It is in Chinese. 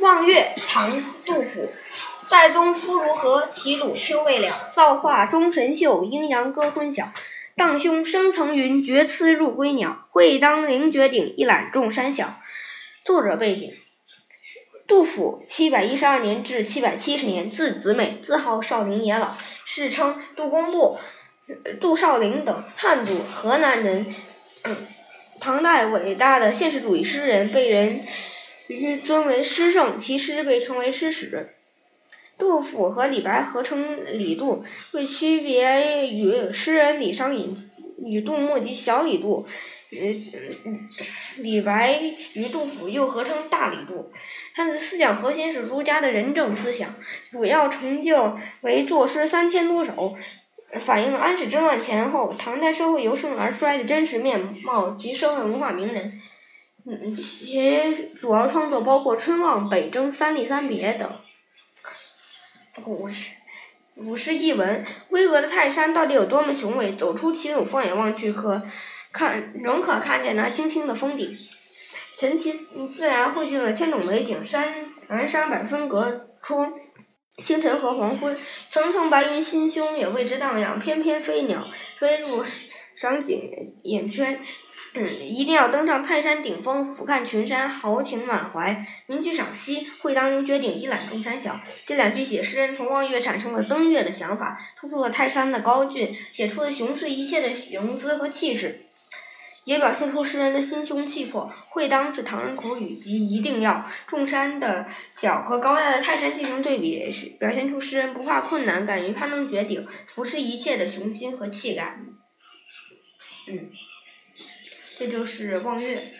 望岳，唐·杜甫。岱宗夫如何？齐鲁青未了。造化钟神秀，阴阳割昏晓。荡胸生层云，决眦入归鸟。会当凌绝顶，一览众山小。作者背景：杜甫，七百一十二年至七百七十年，字子美，自号少陵野老，世称杜工部、杜少陵等，汉族，河南人。唐代伟大的现实主义诗人，被人于尊为诗圣，其诗被称为诗史。杜甫和李白合称李杜，为区别与诗人李商隐与杜牧及小李杜，李白与杜甫又合称大李杜。他的思想核心是儒家的仁政思想，主要成就为作诗三千多首。反映安史之乱前后唐代社会由盛而衰的真实面貌及社会文化名人，嗯其主要创作包括《春望》《北征》《三吏三别》等。古诗，古诗译文：巍峨的泰山到底有多么雄伟？走出齐鲁，放眼望去，可看仍可看见那青青的峰顶。神奇自然汇聚了千种美景，山南山北分隔出。清晨和黄昏，层层白云心胸也为之荡漾。翩翩飞鸟飞入赏景眼圈，嗯，一定要登上泰山顶峰，俯瞰群山，豪情满怀。名句赏析：会当凌绝顶，一览众山小。这两句写诗人从望月产生了登月的想法，突出了泰山的高峻，写出了雄视一切的雄姿和气势。也表现出诗人的心胸气魄。会当是唐人口语，即一定要。众山的小和高大的泰山进行对比，是表现出诗人不怕困难、敢于攀登绝顶、俯视一切的雄心和气概。嗯，这就是望月。